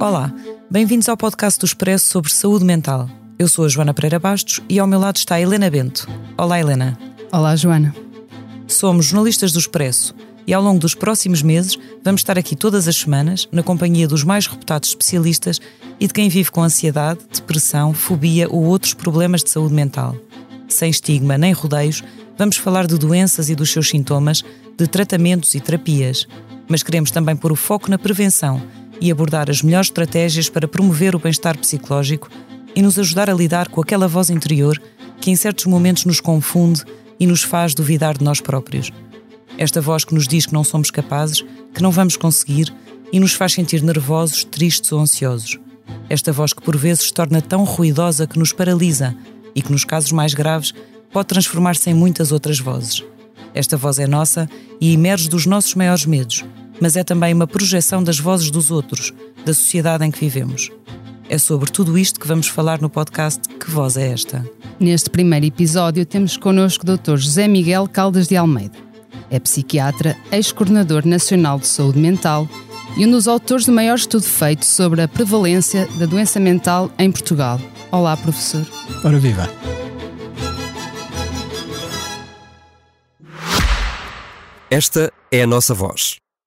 Olá, bem-vindos ao podcast do Expresso sobre saúde mental. Eu sou a Joana Pereira Bastos e ao meu lado está a Helena Bento. Olá, Helena. Olá, Joana. Somos jornalistas do Expresso e ao longo dos próximos meses vamos estar aqui todas as semanas na companhia dos mais reputados especialistas e de quem vive com ansiedade, depressão, fobia ou outros problemas de saúde mental. Sem estigma nem rodeios, vamos falar de doenças e dos seus sintomas, de tratamentos e terapias, mas queremos também pôr o foco na prevenção e abordar as melhores estratégias para promover o bem-estar psicológico e nos ajudar a lidar com aquela voz interior que em certos momentos nos confunde e nos faz duvidar de nós próprios. Esta voz que nos diz que não somos capazes, que não vamos conseguir e nos faz sentir nervosos, tristes ou ansiosos. Esta voz que por vezes torna tão ruidosa que nos paralisa e que, nos casos mais graves, pode transformar-se em muitas outras vozes. Esta voz é nossa e emerge dos nossos maiores medos, mas é também uma projeção das vozes dos outros, da sociedade em que vivemos. É sobre tudo isto que vamos falar no podcast Que Voz é Esta? Neste primeiro episódio temos connosco o Dr. José Miguel Caldas de Almeida. É psiquiatra, ex-coordenador nacional de saúde mental e um dos autores do maior estudo feito sobre a prevalência da doença mental em Portugal. Olá, professor. Ora viva. Esta é a nossa voz,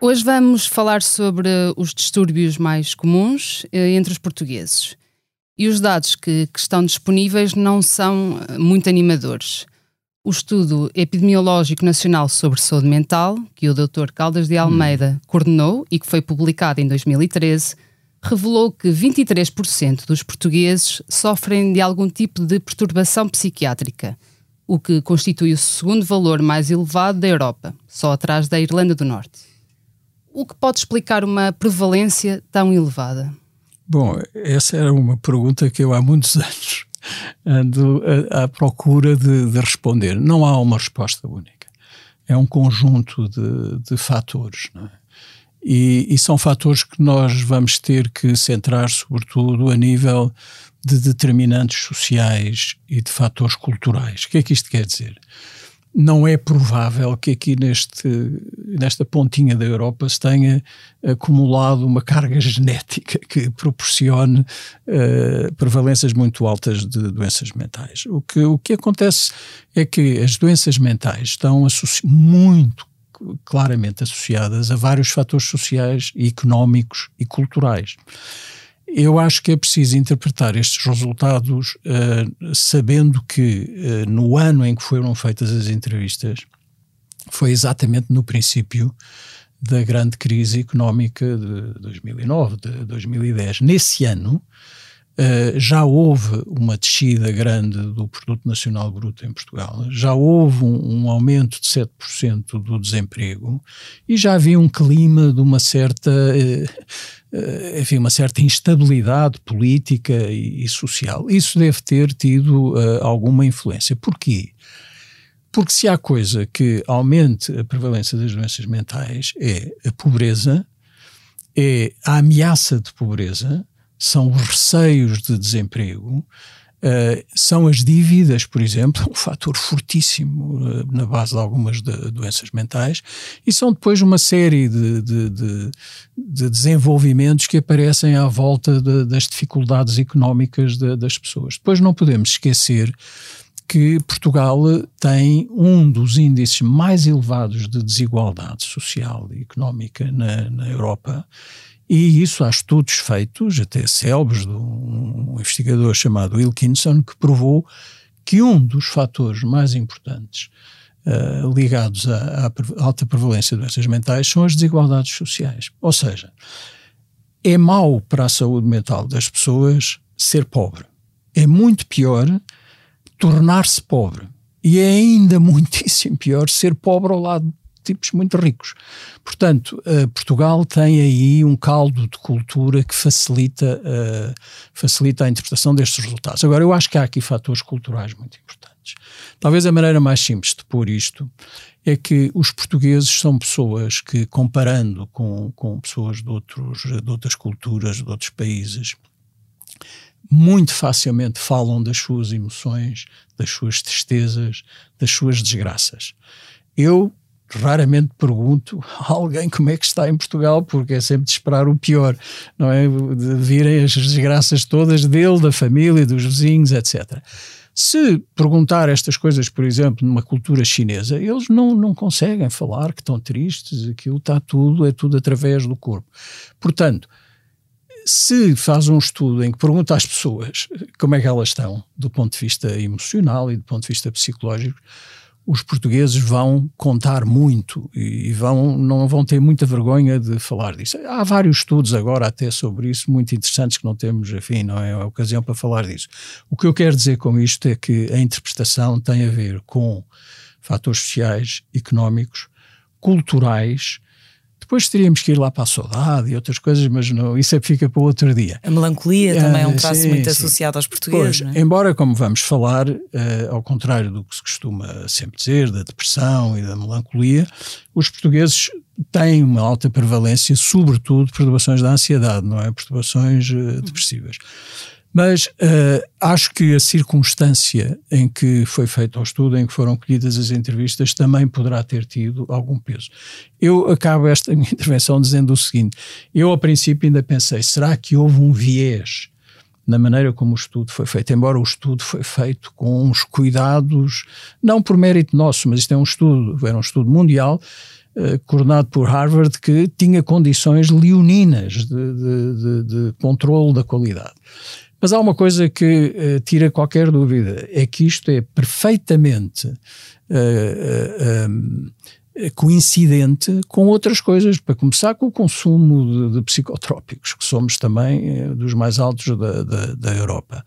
Hoje vamos falar sobre os distúrbios mais comuns eh, entre os portugueses. E os dados que, que estão disponíveis não são eh, muito animadores. O estudo epidemiológico nacional sobre saúde mental, que o Dr. Caldas de Almeida coordenou e que foi publicado em 2013, revelou que 23% dos portugueses sofrem de algum tipo de perturbação psiquiátrica, o que constitui o segundo valor mais elevado da Europa, só atrás da Irlanda do Norte. O que pode explicar uma prevalência tão elevada? Bom, essa era uma pergunta que eu há muitos anos ando à, procura de, de, responder. Não há uma resposta única. É um conjunto de, de fatores. É? E, e, são fatores que nós vamos ter que centrar, sobretudo, a nível de determinantes sociais e de fatores culturais. O que é que isto quer dizer? Não é provável que aqui neste, nesta pontinha da Europa se tenha acumulado uma carga genética que proporcione uh, prevalências muito altas de doenças mentais. O que, o que acontece é que as doenças mentais estão muito claramente associadas a vários fatores sociais, económicos e culturais. Eu acho que é preciso interpretar estes resultados uh, sabendo que uh, no ano em que foram feitas as entrevistas foi exatamente no princípio da grande crise económica de 2009, de 2010. Nesse ano uh, já houve uma descida grande do Produto Nacional Bruto em Portugal, já houve um, um aumento de 7% do desemprego e já havia um clima de uma certa enfim, uma certa instabilidade política e, e, social. Isso deve ter tido uh, alguma influência. Porquê? Porque se há coisa que aumente a prevalência das doenças mentais é a pobreza, é a ameaça de pobreza, são os receios de desemprego, Uh, são as dívidas, por exemplo, um fator fortíssimo uh, na base de algumas de, doenças mentais, e são depois uma série de, de, de, de desenvolvimentos que aparecem à volta das dificuldades económicas das pessoas. Depois não podemos esquecer que Portugal tem um dos índices mais elevados de desigualdade social e económica na, na Europa. E isso há estudos feitos, até célebres, de um, investigador chamado Wilkinson, que provou que um dos fatores mais importantes uh, ligados à, à, alta prevalência de doenças mentais são as desigualdades sociais. Ou seja, é mau para a saúde mental das pessoas ser pobre. É muito pior tornar-se pobre. E é ainda muitíssimo pior ser pobre ao lado tipos muito ricos. Portanto, uh, Portugal tem aí um caldo de cultura que facilita, uh, facilita a interpretação destes resultados. Agora, eu acho que há aqui fatores culturais muito importantes. Talvez a maneira mais simples de pôr isto é que os portugueses são pessoas que, comparando com, com pessoas de, outros, de outras culturas, de outros países, muito facilmente falam das suas emoções, das suas tristezas, das suas desgraças. Eu raramente pergunto a alguém como é que está em Portugal, porque é sempre de esperar o pior, não é? De virem as desgraças todas dele, da família, dos vizinhos, etc. Se perguntar estas coisas, por exemplo, numa cultura chinesa, eles não, não conseguem falar que estão tristes, aquilo está tudo, é tudo através do corpo. Portanto, se faz um estudo em que pergunta às pessoas como é que elas estão, do ponto de vista emocional e do ponto de vista psicológico, os portugueses vão contar muito e vão, não vão ter muita vergonha de falar disso. Há vários estudos agora até sobre isso, muito interessantes, que não temos, enfim, não é a ocasião para falar disso. O que eu quero dizer com isto é que a interpretação tem a ver com fatores sociais, económicos, culturais, depois teríamos que ir lá para a saudade e outras coisas, mas não, isso é fica para outro dia. A melancolia ah, também é um traço sim, muito sim. associado aos portugueses. Pois, é? Embora, como vamos falar, uh, ao contrário do que se costuma sempre dizer, da depressão e da melancolia, os portugueses têm uma alta prevalência, sobretudo, de perturbações da ansiedade, não é? Perturbações uh, depressivas. Mas uh, acho que a circunstância em que foi feito o estudo, em que foram colhidas as entrevistas, também poderá ter tido algum peso. Eu acabo esta minha intervenção dizendo o seguinte: eu, ao princípio, ainda pensei, será que houve um viés na maneira como o estudo foi feito, embora o estudo foi feito com uns cuidados, não por mérito nosso, mas isto é um estudo, era um estudo mundial, uh, coordenado por Harvard, que tinha condições leoninas de, de, de, de controle da qualidade. Mas há uma coisa que uh, tira qualquer dúvida: é que isto é perfeitamente uh, uh, coincidente com outras coisas. Para começar, com o consumo de, de psicotrópicos, que somos também dos mais altos da, da, da, Europa.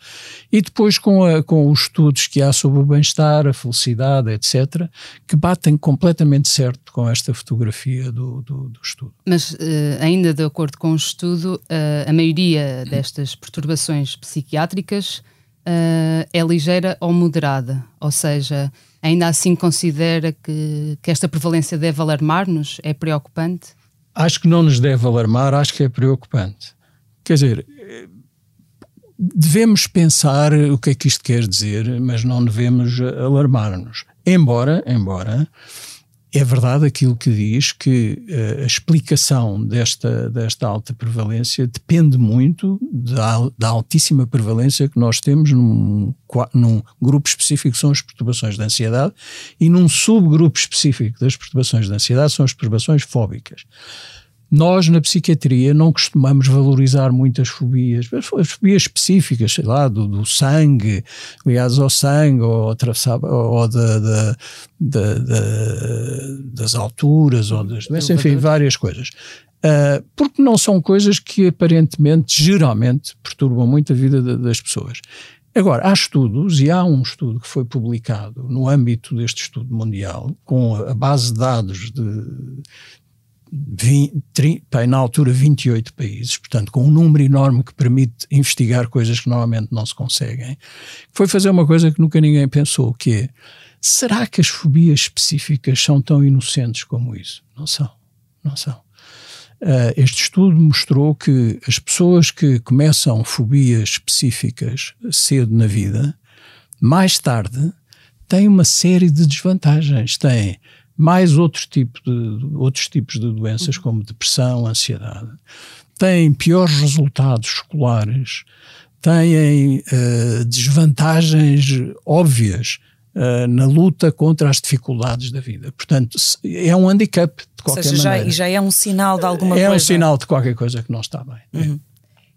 E depois com, a, com os estudos que há sobre o bem-estar, a felicidade, etc., que batem completamente certo com esta fotografia do, do, do estudo. Mas, ainda de acordo com o estudo, a maioria destas perturbações psiquiátricas é ligeira ou moderada, ou seja, ainda assim considera que, que esta prevalência deve alarmar-nos? É preocupante? Acho que não nos deve alarmar, acho que é preocupante. Quer dizer, devemos pensar o que é que isto quer dizer, mas não devemos alarmar-nos. Embora, embora é verdade aquilo que diz que uh, a explicação desta, desta alta prevalência depende muito da, da altíssima prevalência que nós temos num, num grupo específico que são as perturbações de ansiedade e num subgrupo específico das perturbações de ansiedade são as perturbações fóbicas. Nós, na psiquiatria, não costumamos valorizar muitas fobias, as fobias específicas, sei lá, do, do sangue, ligadas ao sangue, ou, ou da, da, da, das alturas, ou das doenças, enfim, várias coisas. Uh, porque não são coisas que aparentemente, geralmente, perturbam muito a vida de, das pessoas. Agora, há estudos, e há um estudo que foi publicado no âmbito deste estudo mundial, com a base de dados de 20, 30, na altura 28 países, portanto com um número enorme que permite investigar coisas que normalmente não se conseguem, foi fazer uma coisa que nunca ninguém pensou, que é, será que as fobias específicas são tão inocentes como isso? Não são, não são. Uh, este estudo mostrou que as pessoas que começam fobias específicas cedo na vida, mais tarde, têm uma série de desvantagens. Têm mais outros, tipo de, outros tipos de doenças, uhum. como depressão, ansiedade. Têm piores resultados escolares, têm uh, desvantagens óbvias uh, na luta contra as dificuldades da vida. Portanto, é um handicap de qualquer Ou seja, maneira. Já, já é um sinal de alguma é coisa. É um sinal de qualquer coisa que não está bem. É. Uhum.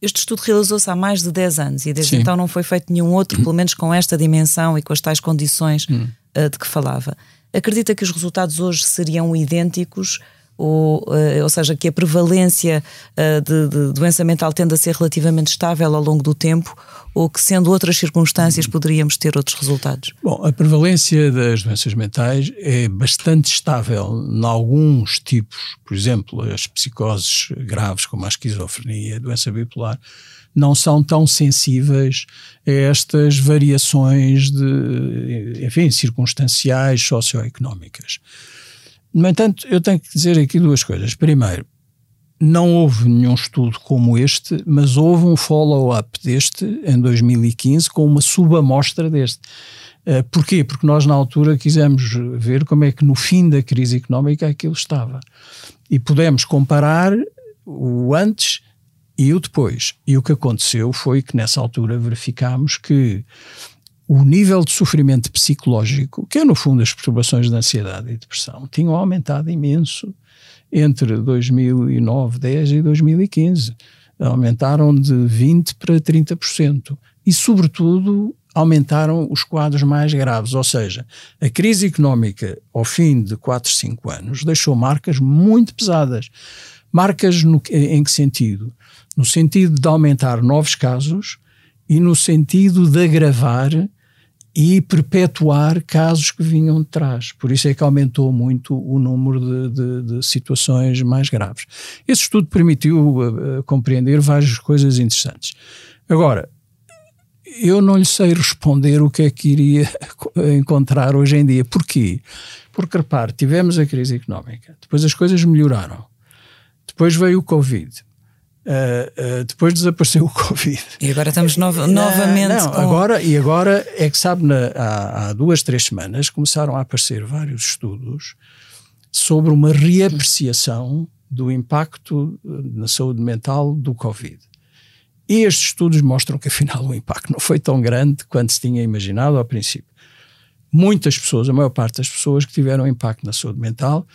Este estudo realizou-se há mais de 10 anos e desde Sim. então não foi feito nenhum outro, pelo menos com esta dimensão e com as tais condições uh, de que falava. Acredita que os resultados hoje seriam idênticos ou, uh, ou seja, que a prevalência uh, de, de, doença mental tende a ser relativamente estável ao longo do tempo, ou que, sendo outras circunstâncias, poderíamos ter outros resultados? Bom, a prevalência das doenças mentais é bastante estável em alguns tipos, por exemplo, as psicoses graves, como a esquizofrenia, a doença bipolar, não são tão sensíveis a estas variações de, enfim, circunstanciais socioeconómicas. No entanto, eu tenho que dizer aqui duas coisas. Primeiro, não houve nenhum estudo como este, mas houve um follow-up deste em 2015 com uma subamostra deste. Uh, porquê? Porque nós, na altura, quisemos ver como é que no fim da crise económica aquilo estava. E pudemos comparar o antes e o depois. E o que aconteceu foi que, nessa altura, verificámos que o nível de sofrimento psicológico, que é no fundo as perturbações de ansiedade e depressão, tinham aumentado imenso entre 2009, 10 e 2015. Aumentaram de 20% para 30%. E, sobretudo, aumentaram os quadros mais graves. Ou seja, a crise económica, ao fim de 4, 5 anos, deixou marcas muito pesadas. Marcas no, em que sentido? No sentido de aumentar novos casos e no sentido de agravar e perpetuar casos que vinham de trás. Por isso é que aumentou muito o número de, de, de situações mais graves. Esse estudo permitiu uh, compreender várias coisas interessantes. Agora, eu não lhe sei responder o que é que iria encontrar hoje em dia. Porquê? Porque, repare, tivemos a crise económica, depois as coisas melhoraram, depois veio o Covid, Uh, uh, depois desapareceu o Covid. E agora estamos no novamente. Não, com... agora, e agora é que sabe, na, há, há, duas, três semanas começaram a aparecer vários estudos sobre uma reapreciação do impacto na saúde mental do Covid. E estes estudos mostram que afinal o impacto não foi tão grande quanto se tinha imaginado ao princípio. Muitas pessoas, a maior parte das pessoas que tiveram impacto na saúde mental,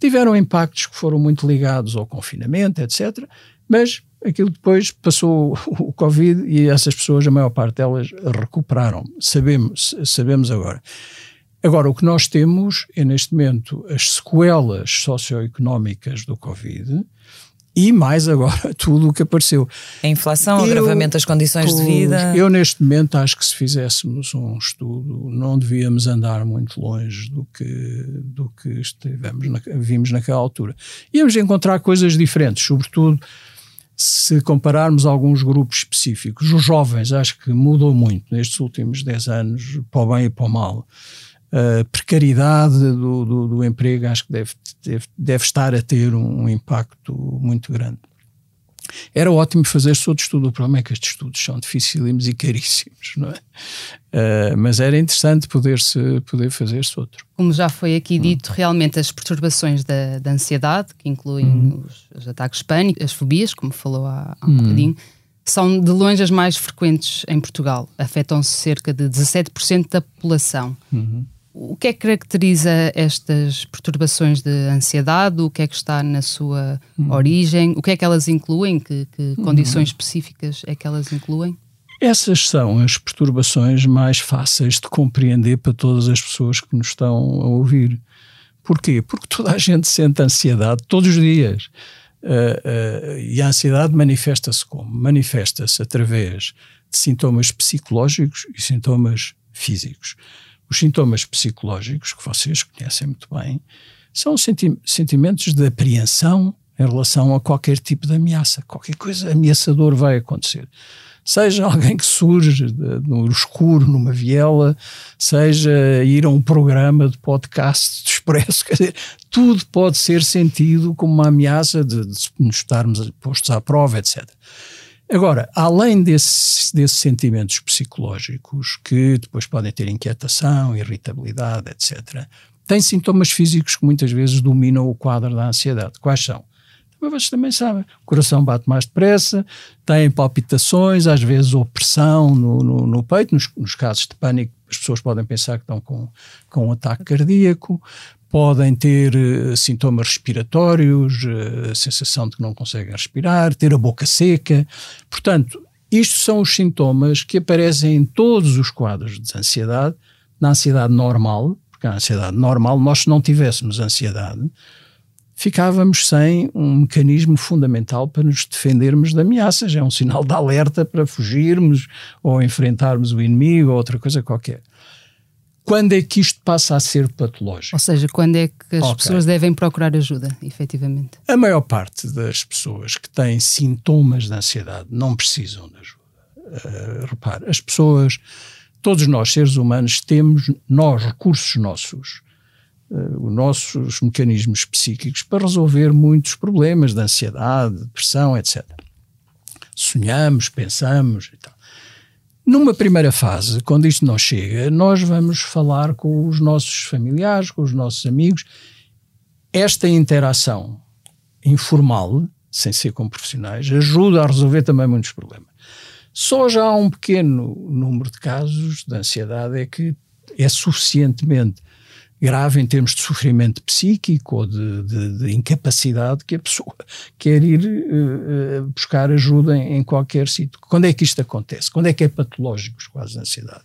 tiveram impactos que foram muito ligados ao confinamento, etc mas aquilo depois passou o Covid e essas pessoas, a maior parte delas, recuperaram. Sabemos, sabemos agora. Agora, o que nós temos é, neste momento, as sequelas socioeconómicas do Covid e, mais agora, tudo o que apareceu. A inflação, o agravamento das condições de vida. Eu, neste momento, acho que se fizéssemos um estudo, não devíamos andar muito longe do que, do que estivemos na, vimos naquela altura. Íamos encontrar coisas diferentes, sobretudo se compararmos alguns grupos específicos, os jovens acho que mudou muito nestes últimos 10 anos, para o bem e para o mal. A precariedade do, do, do emprego acho que deve, deve, deve estar a ter um, um impacto muito grande. Era ótimo fazer-se outro estudo, o problema é que estes estudos são dificílimos e caríssimos, não é? Uh, mas era interessante poder-se poder fazer-se outro. Como já foi aqui hum. dito, realmente as perturbações da, da ansiedade, que incluem hum. os, os, ataques pânicos, as fobias, como falou há, há um hum. bocadinho, são de longe as mais frequentes em Portugal. Afetam-se cerca de 17% da população. Uhum. O que é que caracteriza estas perturbações de ansiedade? O que é que está na sua uhum. origem? O que é que elas incluem? Que, que uhum. condições específicas é que elas incluem? Essas são as perturbações mais fáceis de compreender para todas as pessoas que nos estão a ouvir. Porquê? Porque toda a gente sente ansiedade todos os dias. Uh, uh, e a ansiedade manifesta-se como? Manifesta-se através de sintomas psicológicos e sintomas físicos. Os sintomas psicológicos, que vocês conhecem muito bem, são senti sentimentos de apreensão em relação a qualquer tipo de ameaça. Qualquer coisa ameaçador vai acontecer. Seja alguém que surge no escuro, numa viela, seja ir a um programa de podcast de expresso, quer dizer, tudo pode ser sentido como uma ameaça de, de nos estarmos postos à prova, etc. Agora, além desses, desses sentimentos psicológicos, que depois podem ter inquietação, irritabilidade, etc., tem sintomas físicos que muitas vezes dominam o quadro da ansiedade. Quais são? Vocês também sabem, o coração bate mais depressa, tem palpitações, às vezes opressão no, no, no peito, nos, nos, casos de pânico As pessoas podem pensar que estão com, com um ataque cardíaco, podem ter uh, sintomas respiratórios, uh, sensação de que não conseguem respirar, ter a boca seca. Portanto, isto são os sintomas que aparecem em todos os quadros de ansiedade, na ansiedade normal, porque a ansiedade normal, nós se não tivéssemos ansiedade, ficávamos sem um mecanismo fundamental para nos defendermos de ameaças. É um sinal de alerta para fugirmos ou enfrentarmos o inimigo ou outra coisa qualquer. Quando é que isto passa a ser patológico? Ou seja, quando é que as okay. pessoas devem procurar ajuda, efetivamente? A maior parte das pessoas que têm sintomas de ansiedade não precisam de ajuda. Uh, repare, as pessoas, todos nós, seres humanos, temos nós, recursos nossos, uh, os nossos mecanismos psíquicos para resolver muitos problemas de ansiedade, depressão, etc. Sonhamos, pensamos e tal. Numa primeira fase, quando isto não chega, nós vamos falar com os nossos familiares, com os nossos amigos. Esta interação informal, sem ser com profissionais, ajuda a resolver também muitos problemas. Só já há um pequeno número de casos de ansiedade é que é suficientemente grave em termos de sofrimento psíquico ou de, de, de incapacidade que a pessoa quer ir uh, buscar ajuda em, em qualquer sítio. Quando é que isto acontece? Quando é que é patológico os quadros de ansiedade?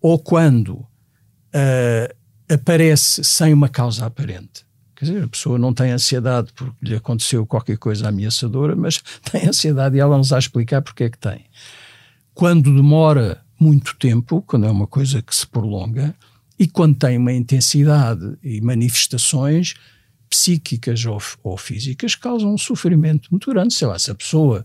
Ou quando uh, aparece sem uma causa aparente. Quer dizer, a pessoa não tem ansiedade porque lhe aconteceu qualquer coisa ameaçadora, mas tem ansiedade e ela nos vai explicar porque é que tem. Quando demora muito tempo, quando é uma coisa que se prolonga, e quando tem uma intensidade e manifestações psíquicas ou, ou físicas, causam um sofrimento muito grande. Sei lá, se a pessoa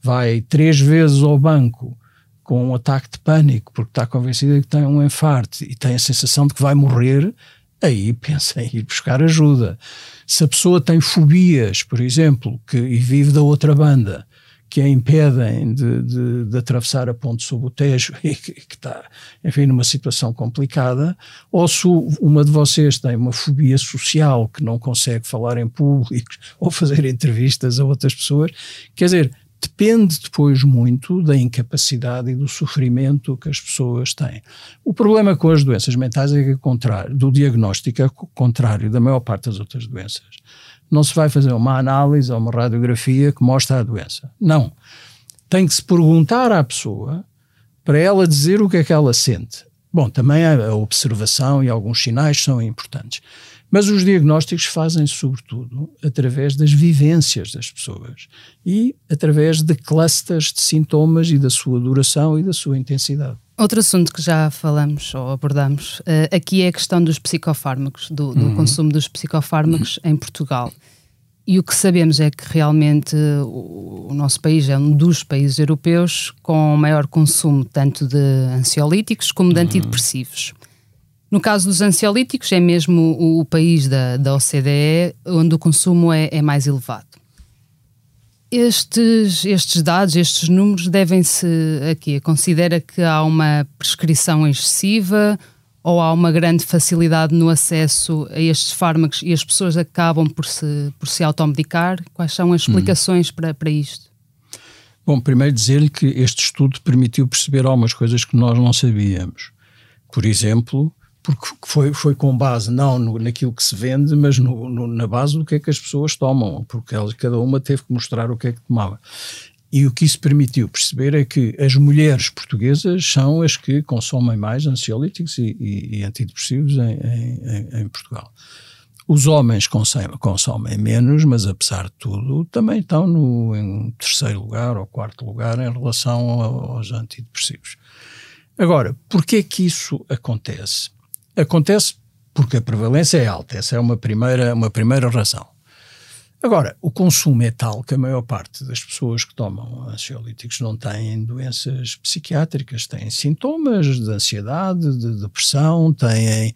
vai três vezes ao banco com um ataque de pânico porque está convencida que tem um infarto e tem a sensação de que vai morrer, aí pensa em ir buscar ajuda. Se a pessoa tem fobias, por exemplo, que, e vive da outra banda, que a impedem de, de, de, atravessar a ponte sob o Tejo e que, que, está, enfim, numa situação complicada, ou se uma de vocês tem uma fobia social que não consegue falar em público ou fazer entrevistas a outras pessoas, quer dizer, depende depois muito da incapacidade e do sofrimento que as pessoas têm. O problema com as doenças mentais é que, contrário, do diagnóstico, é contrário da maior parte das outras doenças não se vai fazer uma análise ou uma radiografia que mostra a doença. Não. Tem que se perguntar à pessoa para ela dizer o que é que ela sente. Bom, também a observação e alguns sinais são importantes. Mas os diagnósticos fazem-se, sobretudo, através das vivências das pessoas e através de clusters de sintomas e da sua duração e da sua intensidade. Outro assunto que já falamos ou abordamos uh, aqui é a questão dos psicofármacos, do, do uhum. consumo dos psicofármacos em Portugal. E o que sabemos é que realmente o, o, nosso país é um dos países europeus com maior consumo tanto de ansiolíticos como de uhum. antidepressivos. No caso dos ansiolíticos, é mesmo o, o país da, da OCDE onde o consumo é, é mais elevado. Estes, estes dados, estes números devem-se aqui. Considera que há uma prescrição excessiva ou há uma grande facilidade no acesso a estes fármacos e as pessoas acabam por se, por se automedicar? Quais são as hum. explicações hum. para, para isto? Bom, primeiro dizer-lhe que este estudo permitiu perceber algumas coisas que nós não sabíamos. Por exemplo, porque foi, foi com base não no, naquilo que se vende, mas no, no, na base do que é que as pessoas tomam, porque elas, cada uma teve que mostrar o que é que tomava. E o que isso permitiu perceber é que as mulheres portuguesas são as que consomem mais ansiolíticos e, e, e antidepressivos em, em, em, Portugal. Os homens consomem, menos, mas apesar de tudo também estão no, em terceiro lugar ou quarto lugar em relação aos antidepressivos. Agora, porquê é que isso acontece? Acontece porque a prevalência é alta, essa é uma primeira, uma primeira razão. Agora, o consumo é tal que a maior parte das pessoas que tomam ansiolíticos não têm doenças psiquiátricas, têm sintomas de ansiedade, de depressão, têm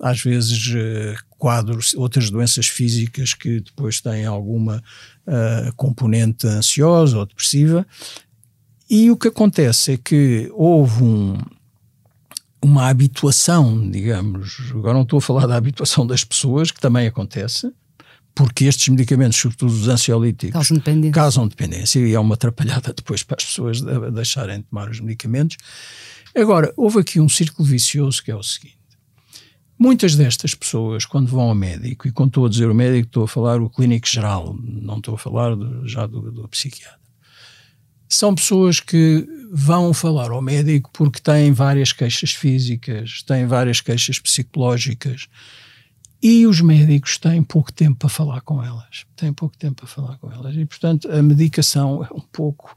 às vezes eh, quadros, outras doenças físicas que depois têm alguma uh, componente ansiosa ou depressiva. E o que acontece é que houve um, uma habituação, digamos, agora não estou a falar da habituação das pessoas, que também acontece, porque estes medicamentos, sobretudo os ansiolíticos, causam dependência. causam dependência e é uma atrapalhada depois para as pessoas deixarem de tomar os medicamentos. Agora, houve aqui um círculo vicioso que é o seguinte. Muitas destas pessoas, quando vão ao médico, e quando estou a dizer o médico, estou a falar o clínico geral, não estou a falar do, já do, do psiquiatra, são pessoas que vão falar ao médico porque têm várias queixas físicas, têm várias queixas psicológicas, e os médicos têm pouco tempo para falar com elas. Têm pouco tempo para falar com elas. E, portanto, a medicação é um pouco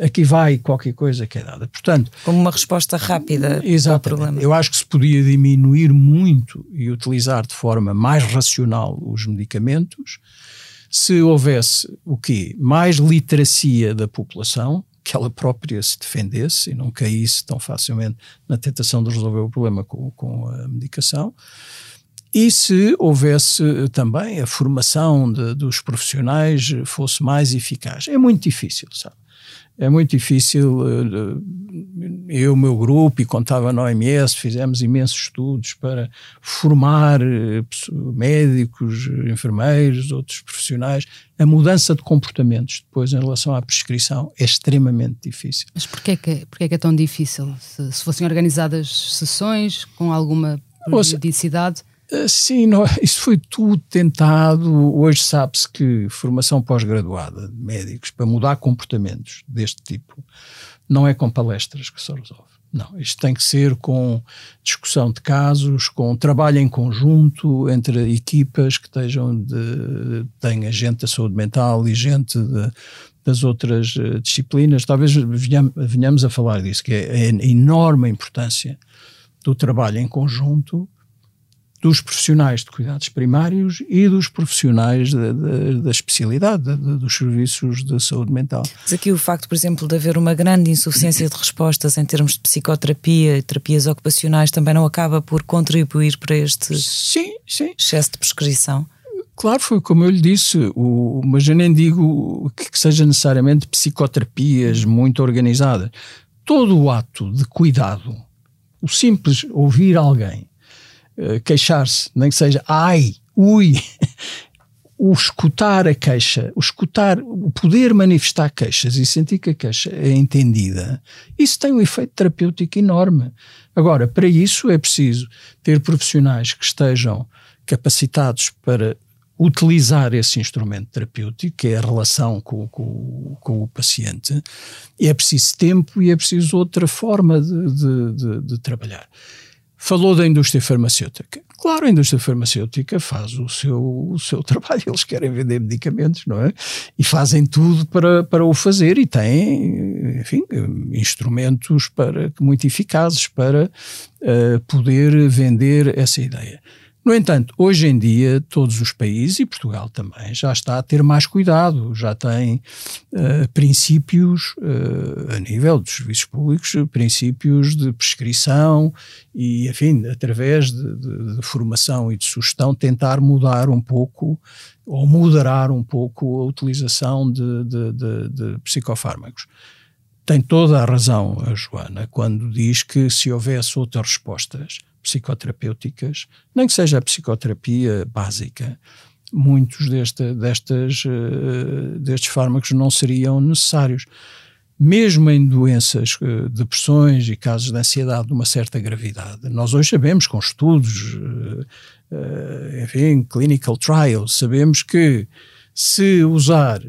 aqui vai qualquer coisa que é dada. Portanto, como uma resposta rápida ao problema. Eu acho que se podia diminuir muito e utilizar de forma mais racional os medicamentos se houvesse o quê? Mais literacia da população, que ela própria se defendesse e não caísse tão facilmente na tentação de resolver o problema com, com a medicação. E se houvesse também a formação de, dos profissionais fosse mais eficaz. É muito difícil, sabe? É muito difícil. Eh, eu, o meu grupo, e contava na OMS, fizemos imensos estudos para formar eh, médicos, enfermeiros, outros profissionais. A mudança de comportamentos depois em relação à prescrição é extremamente difícil. Mas porquê que, porquê que é tão difícil? Se, se fossem organizadas sessões com alguma periodicidade? Eh, sim, isso foi tudo tentado. Hoje sabe-se que formação pós-graduada de médicos para mudar comportamentos deste tipo não é com palestras que se resolve. Não, isto tem que ser com discussão de casos, com trabalho em conjunto entre equipas que estejam de, tenha gente da saúde mental e gente de, das outras eh, disciplinas. Talvez venhamos a falar disso, que é a enorme importância do trabalho em conjunto dos profissionais de cuidados primários e dos profissionais da, da, da especialidade, da, dos serviços de saúde mental. Mas aqui o facto, por exemplo, de haver uma grande insuficiência de respostas em termos de psicoterapia e terapias ocupacionais também não acaba por contribuir para este sim, sim. excesso de prescrição? Claro, foi como eu lhe disse, o, mas eu nem digo que, que seja necessariamente psicoterapias muito organizadas. Todo o ato de cuidado, o simples ouvir alguém eh, queixar-se, nem que seja ai, ui, o escutar a queixa, o escutar, o poder manifestar queixas e sentir que a queixa é entendida, isso tem um efeito terapêutico enorme. Agora, para isso é preciso ter profissionais que estejam capacitados para utilizar esse instrumento terapêutico, que é a relação com, com, com, o paciente, é preciso tempo e é preciso outra forma de, de, de, de trabalhar. Falou da indústria farmacêutica. Claro, a indústria farmacêutica faz o seu, o seu trabalho, eles querem vender medicamentos, não é? E fazem tudo para, para o fazer e têm, enfim, instrumentos para, muito eficazes para uh, poder vender essa ideia. No entanto, hoje em dia, todos os países, e Portugal também, já está a ter mais cuidado, já tem uh, princípios, uh, a nível dos serviços públicos, princípios de prescrição e, enfim, através de, de, de formação e de sugestão, tentar mudar um pouco ou moderar um pouco a utilização de, de, psicofármacos. Tem toda a razão a Joana quando diz que se houvesse outras respostas psicoterapêuticas, nem que seja a psicoterapia básica, muitos desta, destas, uh, destes fármacos não seriam necessários. Mesmo em doenças, uh, depressões e casos de ansiedade de uma certa gravidade, nós hoje sabemos com estudos, uh, enfim, clinical trials, sabemos que se usar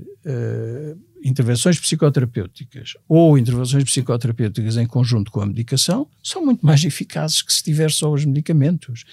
intervenções psicoterapêuticas ou intervenções psicoterapêuticas em conjunto com a medicação são muito mais eficazes que se tiver só os medicamentos.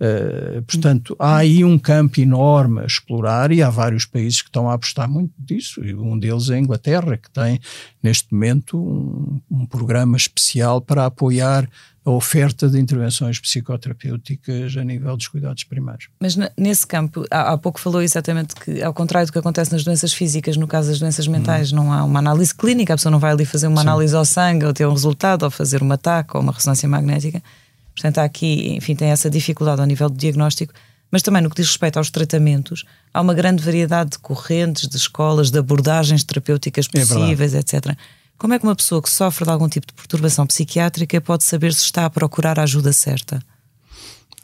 Uh, portanto, há aí um campo enorme a explorar e há vários países que estão a apostar muito disso. E um deles é a Inglaterra, que tem neste momento um, um programa especial para apoiar a oferta de intervenções psicoterapêuticas a nível dos cuidados primários. Mas nesse campo, há, há, pouco falou exatamente que, ao contrário do que acontece nas doenças físicas, no caso das doenças mentais, hum. não há uma análise clínica, a pessoa não vai ali fazer uma Sim. análise ao sangue ou ter um resultado, ou fazer uma TAC ou uma ressonância magnética. Portanto, há aqui, enfim, tem essa dificuldade ao nível do diagnóstico. Mas também no que diz respeito aos tratamentos, há uma grande variedade de correntes, de escolas, de abordagens terapêuticas é possíveis, é etc. Como é que uma pessoa que sofre de algum tipo de perturbação psiquiátrica pode saber se está a procurar a ajuda certa?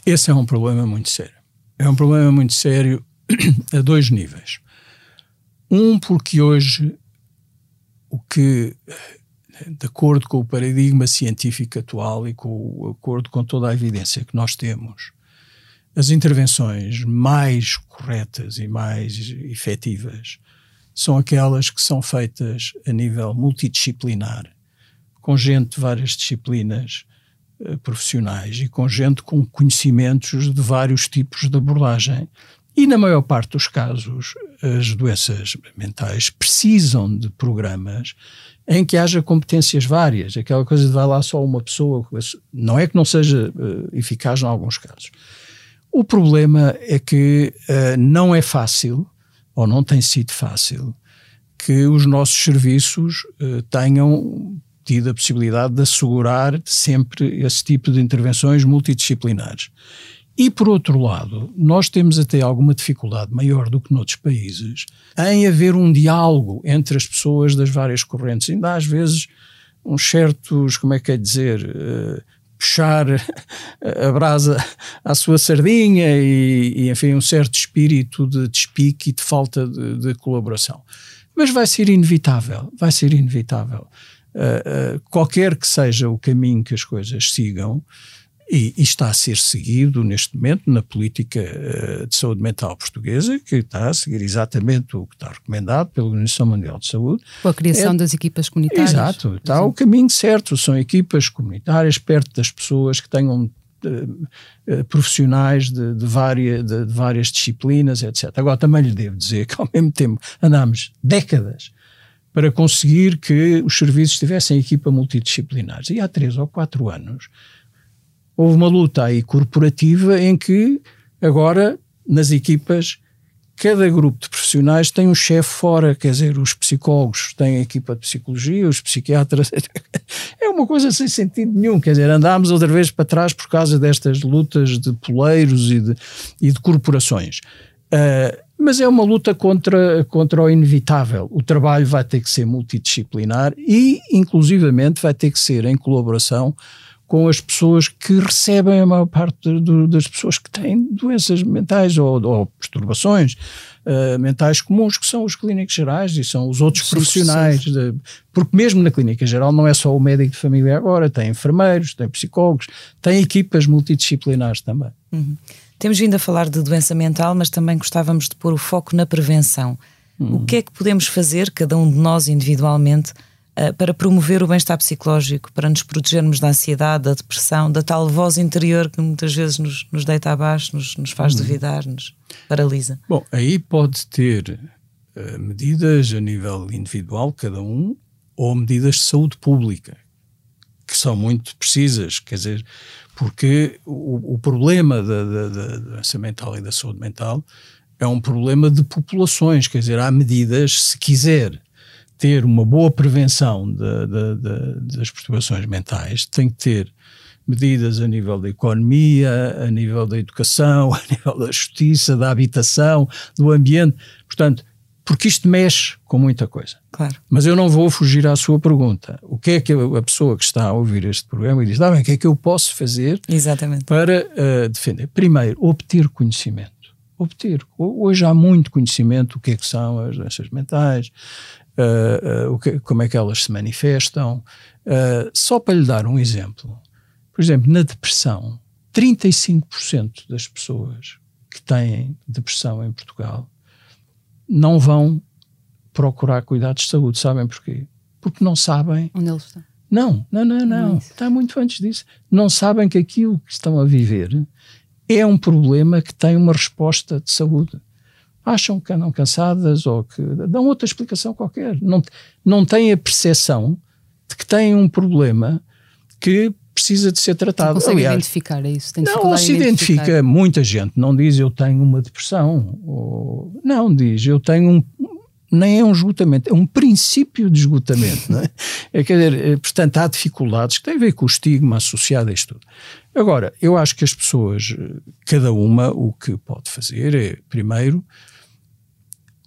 Esse é um problema muito sério. É um problema muito sério. a dois níveis. Um, porque hoje o que, de acordo com o paradigma científico atual e com o acordo com toda a evidência que nós temos, as intervenções mais corretas e mais efetivas são aquelas que são feitas a nível multidisciplinar, com gente de várias disciplinas uh, profissionais e com gente com conhecimentos de vários tipos de abordagem. E na maior parte dos casos, as doenças mentais precisam de programas em que haja competências várias. Aquela coisa de vai lá só uma pessoa, não é que não seja uh, eficaz em alguns casos. O problema é que uh, não é fácil, ou não tem sido fácil, que os nossos serviços uh, tenham tido a possibilidade de assegurar sempre esse tipo de intervenções multidisciplinares. E, por outro lado, nós temos até alguma dificuldade maior do que noutros países em haver um diálogo entre as pessoas das várias correntes. Ainda às vezes uns certos, como é que é dizer, uh, puxar a brasa à sua sardinha e, e enfim, um certo espírito de despique e de falta de, de colaboração. Mas vai ser inevitável, vai ser inevitável. Uh, uh, qualquer que seja o caminho que as coisas sigam, e, e, está a ser seguido neste momento na política uh, de saúde mental portuguesa, que está a seguir exatamente o que está recomendado pela Organização Mundial de Saúde. Com a criação é, das equipas comunitárias. Exato, está o caminho certo. São equipas comunitárias perto das pessoas que tenham uh, profissionais de, de, várias, de, de várias disciplinas, etc. Agora, também lhe devo dizer que, ao mesmo tempo, andamos décadas para conseguir que os serviços tivessem equipa multidisciplinares. E há três ou quatro anos houve uma luta aí corporativa em que agora nas equipas cada grupo de profissionais tem um chefe fora, quer dizer, os psicólogos têm a equipa de psicologia, os psiquiatras. É uma coisa sem sentido nenhum, quer dizer, andámos outra vez para trás por causa destas lutas de poleiros e de, e de corporações. Uh, mas é uma luta contra, contra o inevitável. O trabalho vai ter que ser multidisciplinar e, inclusivamente, vai ter que ser em colaboração com as pessoas que recebem a maior parte do, das pessoas que têm doenças mentais ou, ou perturbações uh, mentais comuns, que são os clínicos gerais e são os outros sim, profissionais. Sim. De, porque mesmo na clínica geral não é só o médico de família agora, tem enfermeiros, tem psicólogos, tem equipas multidisciplinares também. Uhum. Temos vindo a falar de doença mental, mas também gostávamos de pôr o foco na prevenção. Uhum. O que é que podemos fazer, cada um de nós individualmente, para promover o bem-estar psicológico, para nos protegermos da ansiedade, da depressão, da tal voz interior que muitas vezes nos, nos deita abaixo, nos, nos faz uhum. duvidar, nos paralisa. Bom, aí pode ter uh, medidas a nível individual, cada um, ou medidas de saúde pública, que são muito precisas, quer dizer, porque o, o problema da, da, da doença mental e da saúde mental é um problema de populações, quer dizer, há medidas, se quiser ter uma boa prevenção de, de, de, das perturbações mentais, tem que ter medidas a nível da economia, a nível da educação, a nível da justiça, da habitação, do ambiente. Portanto, porque isto mexe com muita coisa. Claro. Mas eu não vou fugir à sua pergunta. O que é que a pessoa que está a ouvir este programa e diz, ah, bem, o que é que eu posso fazer Exatamente. para uh, defender? Primeiro, obter conhecimento. Obter. Hoje há muito conhecimento do que é que são as doenças mentais, uh, uh, que, como é que elas se manifestam. Uh, só para lhe dar um exemplo, por exemplo, na depressão, 35% das pessoas que têm depressão em Portugal não vão procurar cuidados de saúde. Sabem porquê? Porque não sabem. Onde eles estão? Não, não, não, não. Está muito antes disso. Não sabem que aquilo que estão a viver é um problema que tem uma resposta de saúde acham que andam cansadas ou que dão outra explicação qualquer. Não, não têm a percepção de que têm um problema que precisa de ser tratado. Não consegue Aliás, identificar isso? Tem não se identifica, muita gente não diz eu tenho uma depressão, ou, não, diz eu tenho um, nem é um esgotamento, é um princípio de esgotamento. não é? é, quer dizer, é, portanto, há dificuldades que têm a ver com o estigma associado a isto tudo. Agora, eu acho que as pessoas, cada uma, o que pode fazer é, primeiro,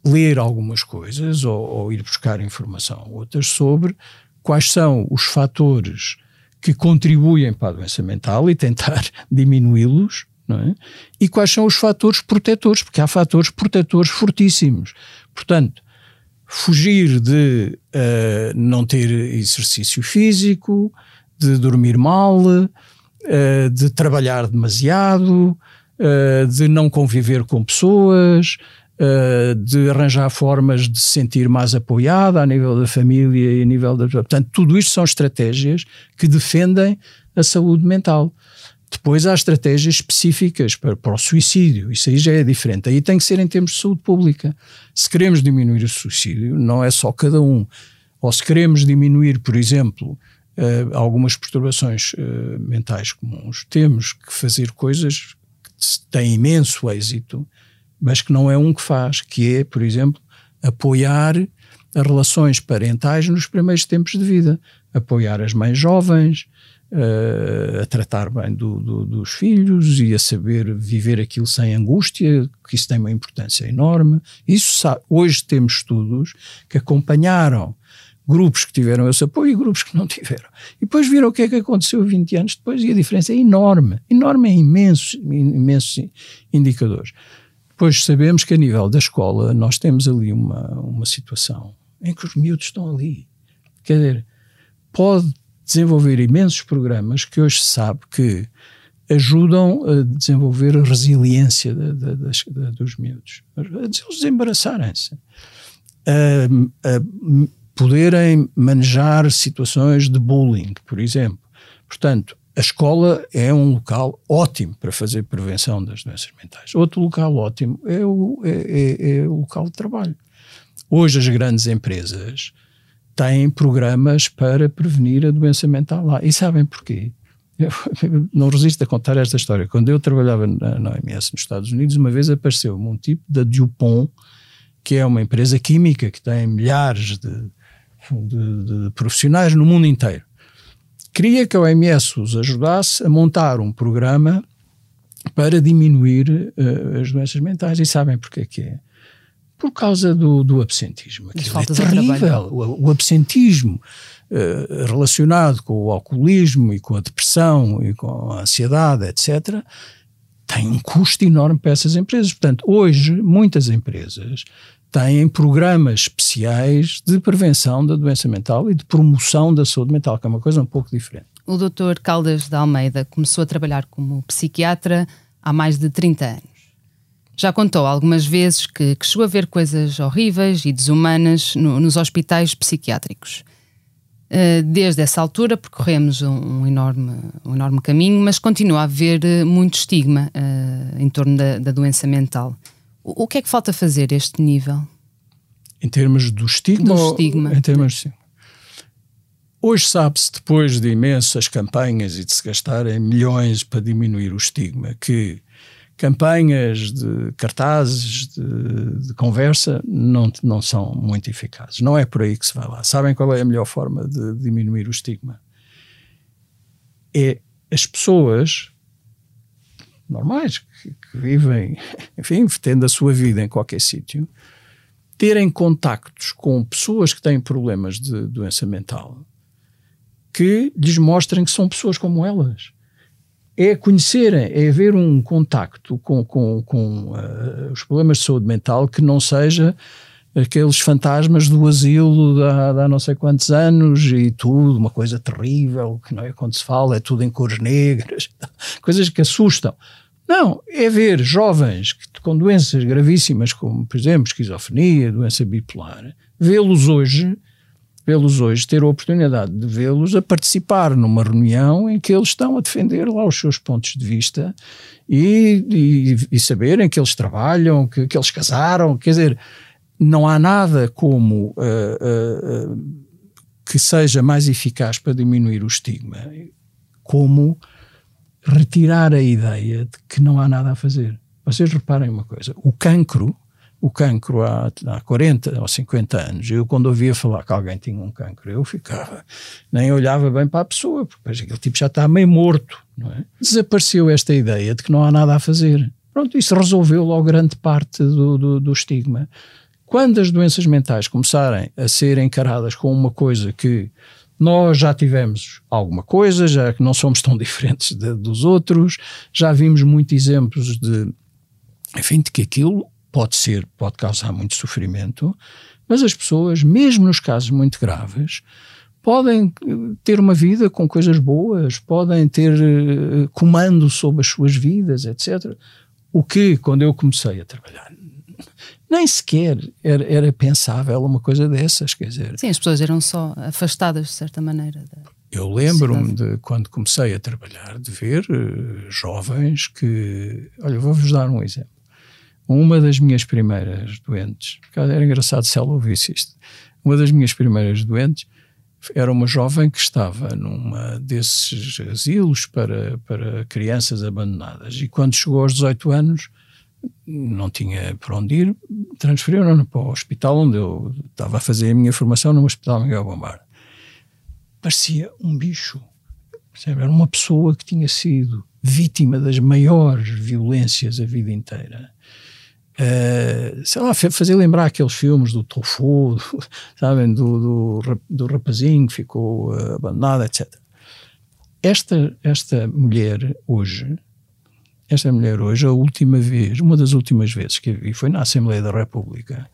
ler algumas coisas ou, ou ir buscar informação outras sobre quais são os fatores que contribuem para a doença mental e tentar diminuí-los, é? E quais são os fatores protetores, porque há fatores protetores fortíssimos. Portanto, fugir de uh, não ter exercício físico, de dormir mal, uh, de trabalhar demasiado, uh, de não conviver com pessoas, de arranjar formas de se sentir mais apoiada a nível da família e a nível da. Portanto, tudo isto são estratégias que defendem a saúde mental. Depois há estratégias específicas para, para, o suicídio, isso aí já é diferente. Aí tem que ser em termos de saúde pública. Se queremos diminuir o suicídio, não é só cada um. Ou se queremos diminuir, por exemplo, uh, algumas perturbações uh, mentais comuns, temos que fazer coisas que têm imenso êxito, mas que não é um que faz, que é, por exemplo, apoiar as relações parentais nos primeiros tempos de vida, apoiar as mães jovens, uh, a tratar bem do, do, dos filhos e a saber viver aquilo sem angústia, que isso tem uma importância enorme. Isso hoje temos estudos que acompanharam grupos que tiveram esse apoio e grupos que não tiveram. E depois viram o que é que aconteceu 20 anos depois e a diferença é enorme, enorme em imensos, imensos indicadores. Depois sabemos que a nível da escola nós temos ali uma, uma situação em que os miúdos estão ali. Quer dizer, pode desenvolver imensos programas que hoje se sabe que ajudam a desenvolver a resiliência de, de, de, dos miúdos, eles desembaraçarem-se, a, a poderem manejar situações de bullying, por exemplo. Portanto, a escola é um local ótimo para fazer prevenção das doenças mentais. Outro local ótimo é o, é, é, é o local de trabalho. Hoje as grandes empresas têm programas para prevenir a doença mental lá. E sabem porquê? Eu não resisto a contar esta história. Quando eu trabalhava na, na OMS nos Estados Unidos, uma vez apareceu-me um tipo da DuPont, que é uma empresa química que tem milhares de, de, de profissionais no mundo inteiro. Queria que a OMS os ajudasse a montar um programa para diminuir uh, as doenças mentais. E sabem porquê que é? por causa do, do absentismo. Aquilo é terrível. O, o, absentismo uh, relacionado com o alcoolismo e com a depressão e com a ansiedade, etc., tem um custo enorme para essas empresas. Portanto, hoje, muitas empresas têm programas especiais de prevenção da doença mental e de promoção da saúde mental, que é uma coisa um pouco diferente. O Dr. Caldas da Almeida começou a trabalhar como psiquiatra há mais de 30 anos. Já contou algumas vezes que, que chegou a ver coisas horríveis e desumanas no, nos hospitais psiquiátricos. Uh, desde essa altura percorremos um, enorme, um enorme caminho, mas continua a haver uh, muito estigma uh, em torno da, da doença mental. O, o, que é que falta fazer a este nível? Em termos do estigma? Do estigma. Em termos de... Hoje sabe-se, depois de imensas campanhas e de se gastarem milhões para diminuir o estigma, que campanhas de cartazes, de, de, conversa, não, não são muito eficazes. Não é por aí que se vai lá. Sabem qual é a melhor forma de diminuir o estigma? É as pessoas normais, que, que vivem, enfim, tendo a sua vida em qualquer sítio, terem contactos com pessoas que têm problemas de doença mental que lhes mostrem que são pessoas como elas é conhecerem, é haver um contacto com, com, com uh, os problemas de saúde mental que não seja aqueles fantasmas do asilo da, da não sei quantos anos e tudo, uma coisa terrível, que não é quando se fala, é tudo em cores negras, coisas que assustam. Não, é ver jovens com doenças gravíssimas, como por exemplo esquizofrenia, doença bipolar, vê-los hoje vê-los hoje, ter a oportunidade de vê-los a participar numa reunião em que eles estão a defender lá os seus pontos de vista e, e, e saberem que eles trabalham, que, que, eles casaram, quer dizer, não há nada como uh, uh, que seja mais eficaz para diminuir o estigma como retirar a ideia de que não há nada a fazer. Vocês reparem uma coisa, o cancro o cancro há, há 40 ou 50 anos. Eu, quando ouvia falar que alguém tinha um cancro, eu ficava, nem olhava bem para a pessoa, porque aquele tipo já está meio morto. Não é? Desapareceu esta ideia de que não há nada a fazer. Pronto, isso resolveu logo grande parte do, do, do estigma. Quando as doenças mentais começarem a ser encaradas como uma coisa que Nós já tivemos alguma coisa, já que não somos tão diferentes de, dos outros, já vimos muitos exemplos de, enfim, de que aquilo pode ser, pode causar muito sofrimento, mas as pessoas, mesmo nos casos muito graves, podem ter uma vida com coisas boas, podem ter uh, comando sobre as suas vidas, etc. O que, quando eu comecei a trabalhar, nem sequer era, era pensável uma coisa dessas, quer dizer. Sim, as pessoas eram só afastadas de certa maneira. Eu lembro-me de quando comecei a trabalhar de ver uh, jovens que, olha, vou-vos dar um exemplo. Uma das minhas primeiras doentes, era engraçado se ela ouvisse isto, uma das minhas primeiras doentes era uma jovem que estava numa desses asilos para, para crianças abandonadas e quando chegou aos 18 anos não tinha para onde ir, transferiram-no para o hospital onde eu estava a fazer a minha formação no Hospital Miguel Bombar. Parecia um bicho. Era uma pessoa que tinha sido vítima das maiores violências a vida inteira. Uh, sei lá, fazer lembrar aqueles filmes do Tofu, sabem, do, do, do rapazinho que ficou uh, abandonado, etc. Esta, esta mulher hoje, esta mulher hoje, a última vez, uma das últimas vezes que vi foi na Assembleia da República,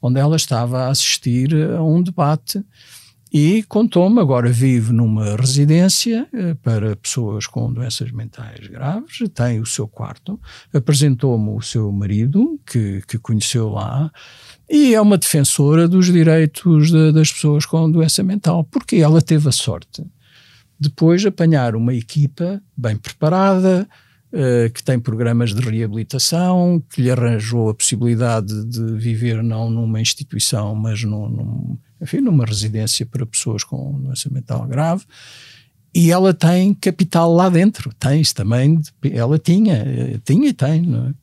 onde ela estava a assistir a um debate e contou-me, agora vive numa residência eh, para pessoas com doenças mentais graves, tem o seu quarto, apresentou-me o seu marido, que, que conheceu lá, e é uma defensora dos direitos de, das pessoas com doença mental, porque ela teve a sorte depois de apanhar uma equipa bem preparada, uh, que tem programas de reabilitação, que lhe arranjou a possibilidade de viver não numa instituição, mas num, num enfim, numa residência para pessoas com doença mental grave, e ela tem capital lá dentro, tens também, ela tinha, tinha e tem, não é?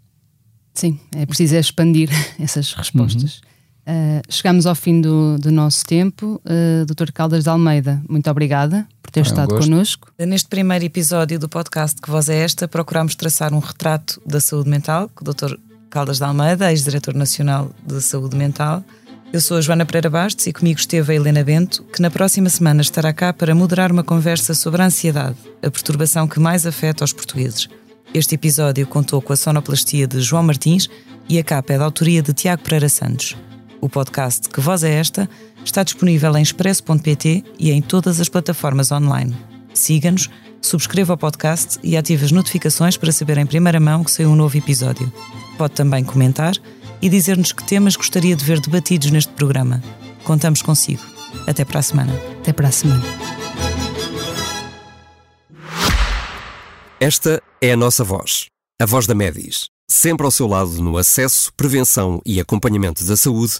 Sim, é preciso expandir essas respostas. Uhum. Uh, chegamos ao fim do, do nosso tempo. Uh, Dr. Caldas de Almeida, muito obrigada por ter é estado um connosco. Neste primeiro episódio do podcast Que Voz é Esta, procuramos traçar um retrato da saúde mental com o Dr. Caldas de Almeida, ex-diretor nacional de saúde mental. Eu sou a Joana Pereira Bastos e comigo esteve a Helena Bento, que na próxima semana estará cá para moderar uma conversa sobre a ansiedade, a perturbação que mais afeta os portugueses. Este episódio contou com a sonoplastia de João Martins e a capa é da autoria de Tiago Pereira Santos. O podcast Que Voz é Esta está disponível em expresso.pt e em todas as plataformas online. Siga-nos, subscreva o podcast e ative as notificações para saber em primeira mão que saiu um novo episódio. Pode também comentar e dizer-nos que temas gostaria de ver debatidos neste programa. Contamos consigo. Até para a semana. Até para a semana. Esta é a nossa voz, a voz da Medis, sempre ao seu lado no acesso, prevenção e acompanhamento da saúde,